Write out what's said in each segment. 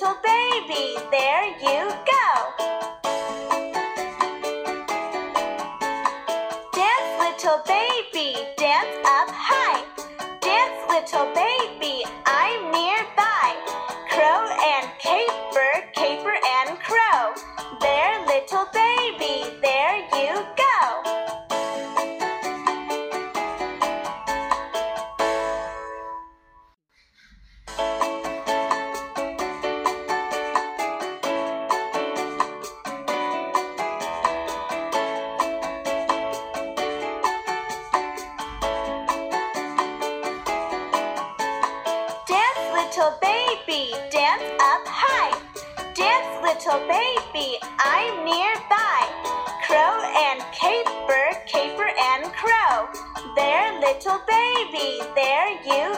little baby, there you go. Little baby, I'm nearby. Crow and caper, caper and crow. There, little baby, there you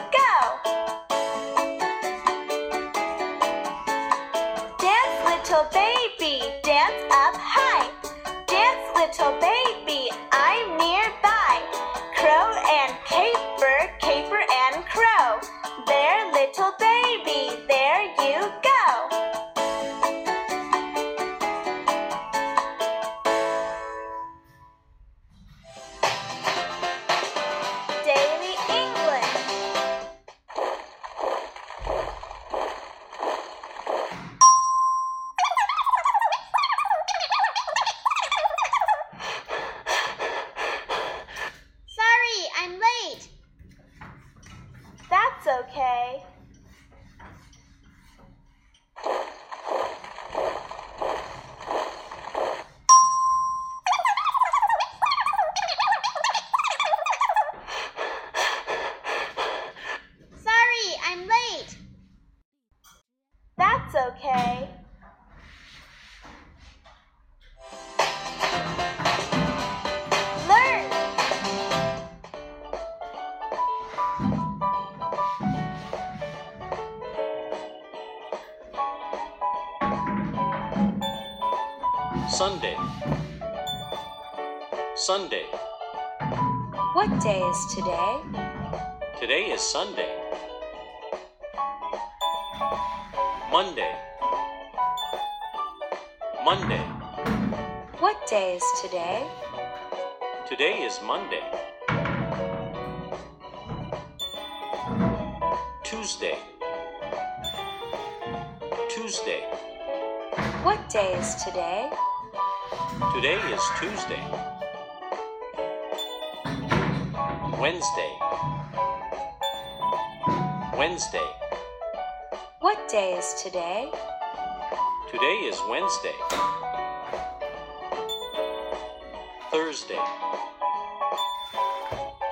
Sunday. What day is today? Today is Sunday. Monday. Monday. What day is today? Today is Monday. Tuesday. Tuesday. What day is today? Today is Tuesday. Wednesday. Wednesday. What day is today? Today is Wednesday. Thursday.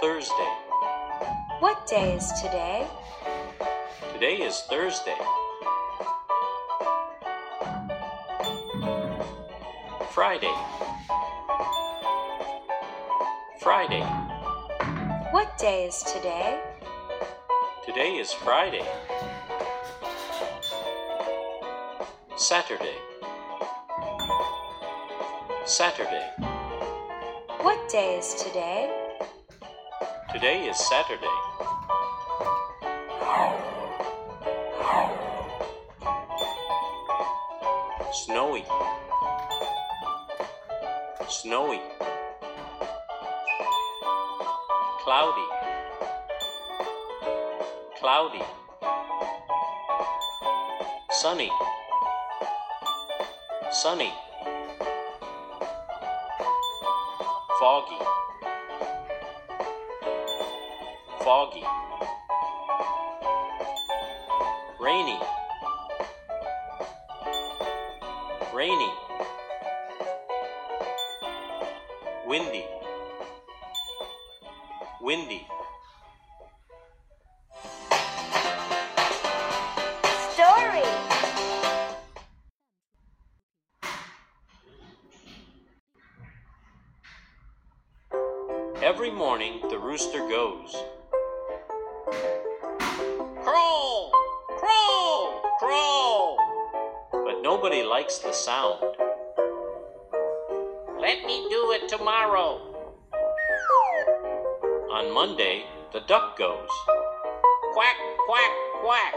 Thursday. What day is today? Today is Thursday. Friday. Friday. What day is today? Today is Friday. Saturday. Saturday. What day is today? Today is Saturday. Snowy. Snowy. Cloudy. Cloudy. Sunny. Sunny. Foggy. Foggy. Rainy. Rainy. Windy windy. Story. Every morning the rooster goes. Crow! Crow! Crow! But nobody likes the sound. Let me do it tomorrow, on Monday, the duck goes quack, quack, quack.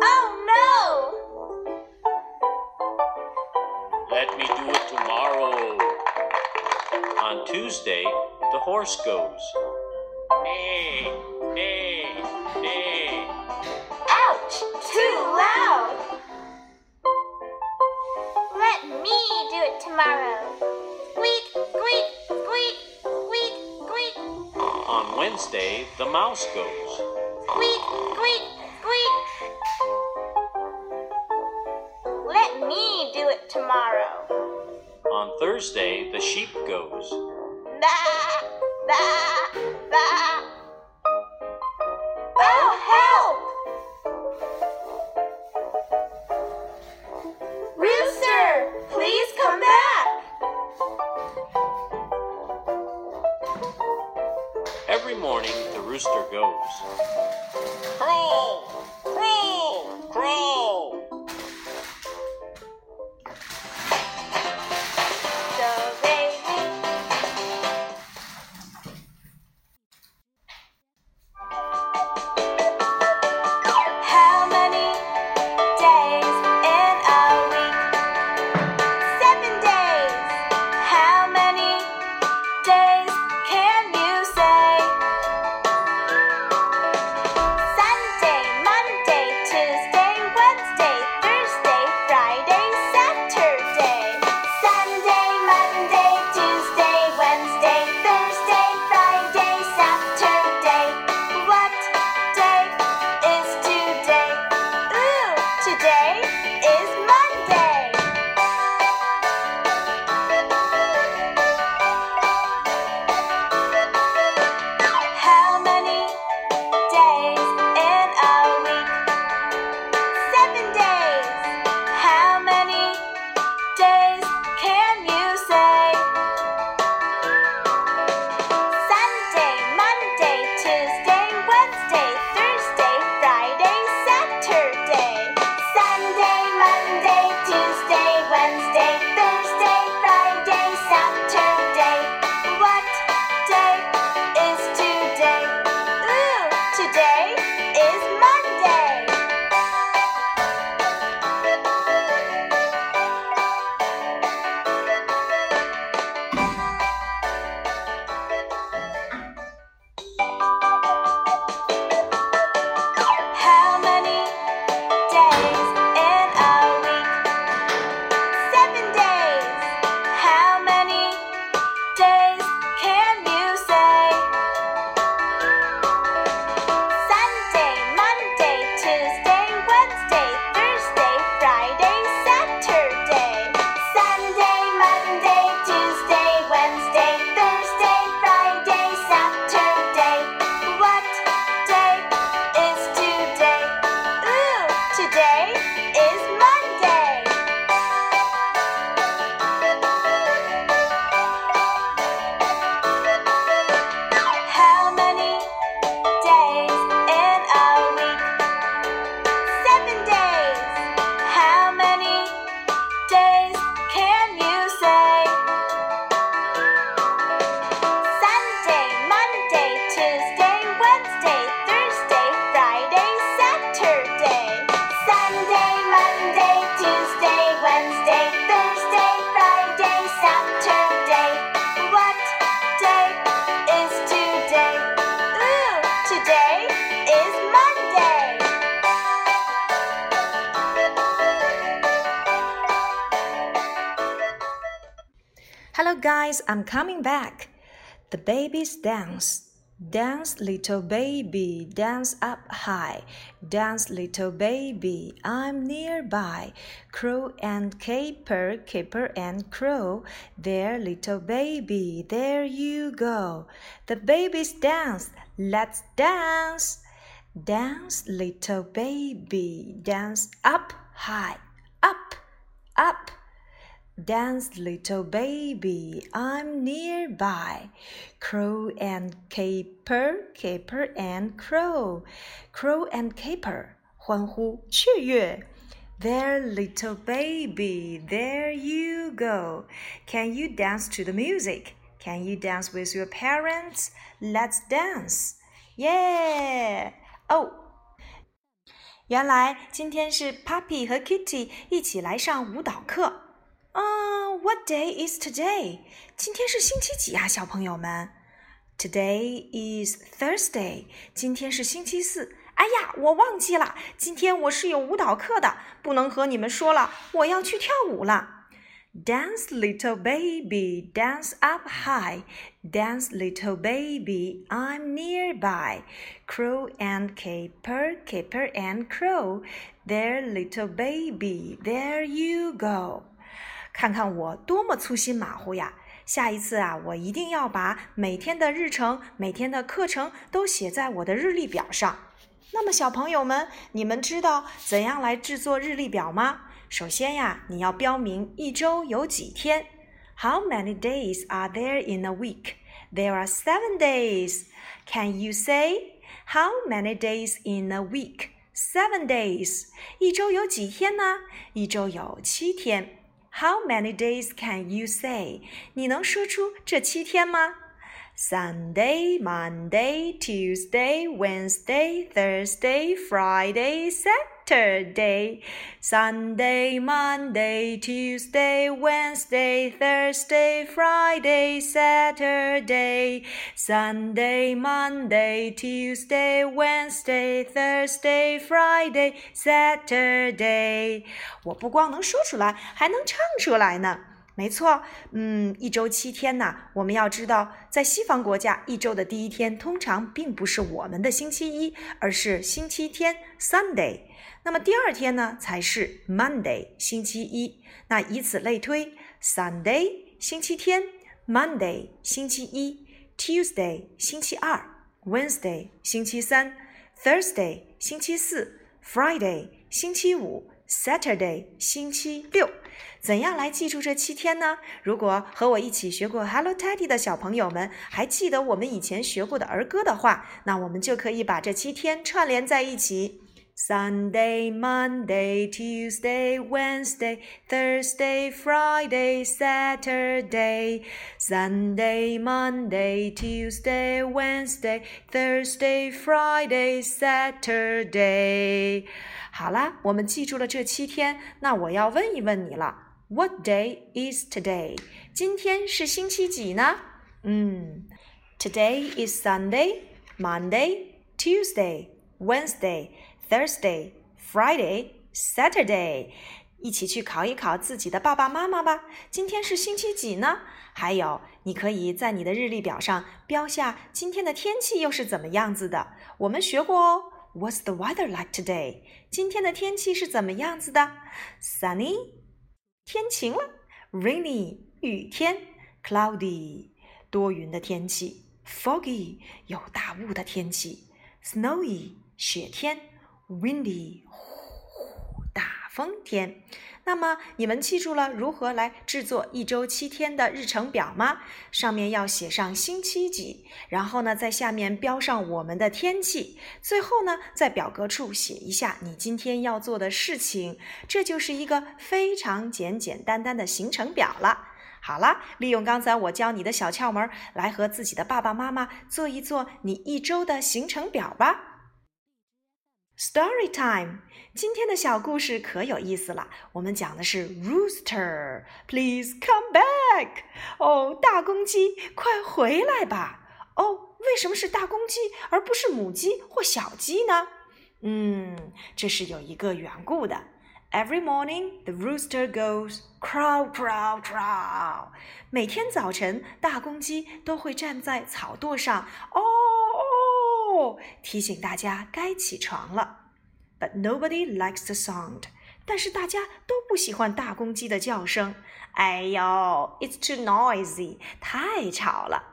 Oh no! Let me do it tomorrow. On Tuesday, the horse goes. Hey, hey. Wednesday, the mouse goes. Squeak, squeak, squeak. Let me do it tomorrow. On Thursday, the sheep goes. goes. guys, I'm coming back. The babies dance. Dance, little baby, dance up high. Dance, little baby, I'm nearby. Crow and caper, caper and crow. There, little baby, there you go. The babies dance, let's dance. Dance, little baby, dance up high. Up, up. Dance, little baby, I'm nearby. Crow and caper, caper and crow. Crow and caper, 欢呼雀跃。There, little baby, there you go. Can you dance to the music? Can you dance with your parents? Let's dance. Yeah! Oh! 原来今天是 Puppy 和 Kitty 一起来上舞蹈课。啊、uh,，What day is today？今天是星期几啊，小朋友们？Today is Thursday。今天是星期四。哎呀，我忘记了，今天我是有舞蹈课的，不能和你们说了，我要去跳舞了。Dance, little baby, dance up high. Dance, little baby, I'm nearby. Crow and caper, caper and crow. There, little baby, there you go. 看看我多么粗心马虎呀！下一次啊，我一定要把每天的日程、每天的课程都写在我的日历表上。那么，小朋友们，你们知道怎样来制作日历表吗？首先呀，你要标明一周有几天。How many days are there in a week? There are seven days. Can you say how many days in a week? Seven days. 一周有几天呢？一周有七天。How many days can you say? 你能说出这七天吗？Sunday, Monday, Tuesday, Wednesday, Thursday, Friday, Saturday. Sunday, Monday, Tuesday, Wednesday, Thursday, Friday, Saturday. Sunday, Monday, Tuesday, Wednesday, Thursday, Friday, Saturday。我不光能说出来，还能唱出来呢。 没错，嗯，一周七天呢。我们要知道，在西方国家，一周的第一天通常并不是我们的星期一，而是星期天 （Sunday）。那么第二天呢，才是 Monday，星期一。那以此类推，Sunday 星期天，Monday 星期一，Tuesday 星期二，Wednesday 星期三，Thursday 星期四，Friday 星期五，Saturday 星期六。怎样来记住这七天呢？如果和我一起学过 Hello Teddy 的小朋友们还记得我们以前学过的儿歌的话，那我们就可以把这七天串联在一起：Sunday, Monday, Tuesday, Wednesday, Thursday, Friday, Saturday. Sunday, Monday, Tuesday, Wednesday, Thursday, Friday, Saturday. 好啦，我们记住了这七天，那我要问一问你了。What day is today？今天是星期几呢？嗯，Today is Sunday, Monday, Tuesday, Wednesday, Thursday, Friday, Saturday。一起去考一考自己的爸爸妈妈吧。今天是星期几呢？还有，你可以在你的日历表上标下今天的天气又是怎么样子的。我们学过哦。What's the weather like today？今天的天气是怎么样子的？Sunny。 天晴了，rainy 雨天，cloudy 多云的天气，foggy 有大雾的天气，snowy 雪天，windy 大风天。那么你们记住了如何来制作一周七天的日程表吗？上面要写上星期几，然后呢，在下面标上我们的天气，最后呢，在表格处写一下你今天要做的事情，这就是一个非常简简单单的行程表了。好了，利用刚才我教你的小窍门，来和自己的爸爸妈妈做一做你一周的行程表吧。Story time，今天的小故事可有意思了。我们讲的是 Rooster，Please come back。哦，大公鸡，快回来吧。哦，为什么是大公鸡而不是母鸡或小鸡呢？嗯，这是有一个缘故的。Every morning the rooster goes crow crow crow。每天早晨，大公鸡都会站在草垛上。哦。提醒大家该起床了。But nobody likes the sound。但是大家都不喜欢大公鸡的叫声。哎呦，It's too noisy，太吵了。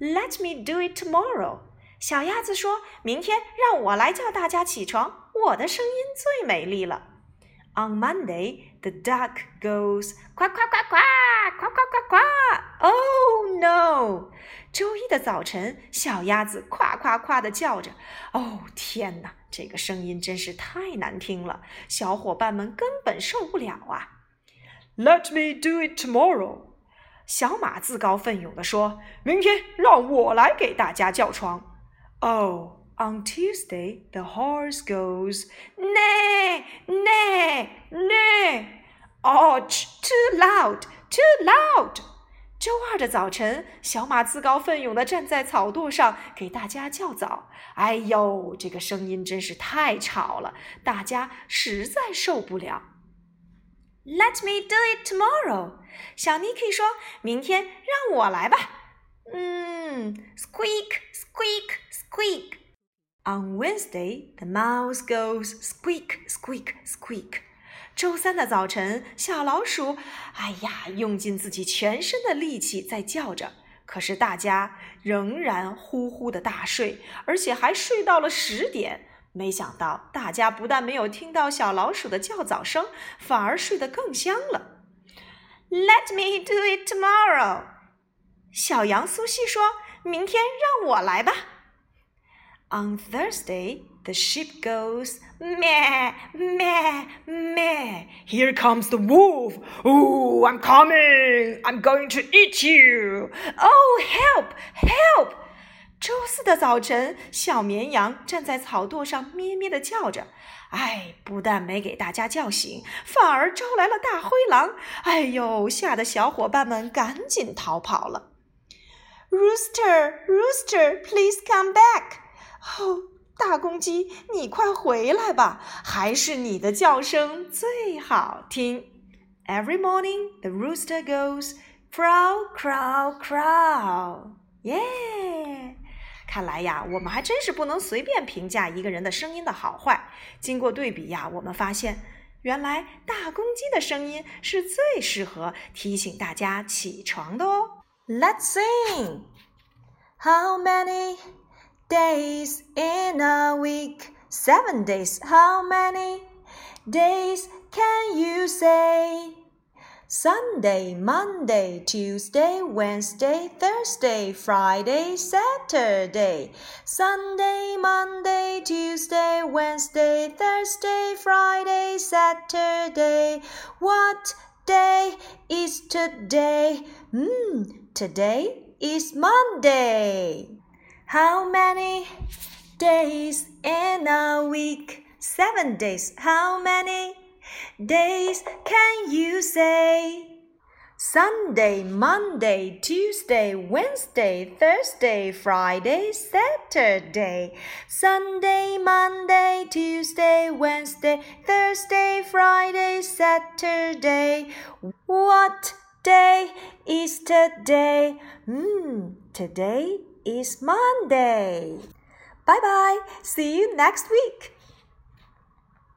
Let me do it tomorrow。小鸭子说：“明天让我来叫大家起床，我的声音最美丽了。” On Monday, the duck goes quack quack quack quack quack quack quack 呱！Oh no！周一的早晨，小鸭子夸夸夸的叫着。哦，天哪， 这个声音真是太难听了，小伙伴们根本受不了啊！Let me do it tomorrow。小马自告奋勇地说：“明天让我来给大家叫床。” Oh, on Tuesday the horse goes neigh, neigh, neigh. Ouch! Too loud, too loud. 周二的早晨，小马自告奋勇地站在草垛上给大家叫早。哎呦，这个声音真是太吵了，大家实在受不了。Let me do it tomorrow。小尼可以说：“明天让我来吧。”嗯，squeak, squeak, squeak. On Wednesday, the mouse goes squeak, squeak, squeak. 周三的早晨，小老鼠，哎呀，用尽自己全身的力气在叫着。可是大家仍然呼呼的大睡，而且还睡到了十点。没想到，大家不但没有听到小老鼠的叫早声，反而睡得更香了。Let me do it tomorrow。小羊苏西说：“明天让我来吧。” On Thursday, the sheep goes meh, meh, meh. Here comes the wolf. Ooh, I'm coming. I'm going to eat you. Oh, help, help! 周四的早晨，小绵羊站在草垛上咩咩的叫着。哎，不但没给大家叫醒，反而招来了大灰狼。哎呦，吓得小伙伴们赶紧逃跑了。Rooster, rooster, please come back. 哦， 大公鸡，你快回来吧！还是你的叫声最好听。Every morning the rooster goes crow, crow, crow. 耶！看来呀，我们还真是不能随便评价一个人的声音的好坏。经过对比呀，我们发现，原来大公鸡的声音是最适合提醒大家起床的哦。Let's sing. How many? Days in a week. Seven days. How many days can you say? Sunday, Monday, Tuesday, Wednesday, Thursday, Friday, Saturday. Sunday, Monday, Tuesday, Wednesday, Thursday, Friday, Saturday. What day is today? Hmm, today is Monday. How many days in a week? Seven days. How many days can you say? Sunday, Monday, Tuesday, Wednesday, Thursday, Friday, Saturday. Sunday, Monday, Tuesday, Wednesday, Thursday, Friday, Saturday. What day is today? Hmm, today is Monday. Bye bye. See you next week.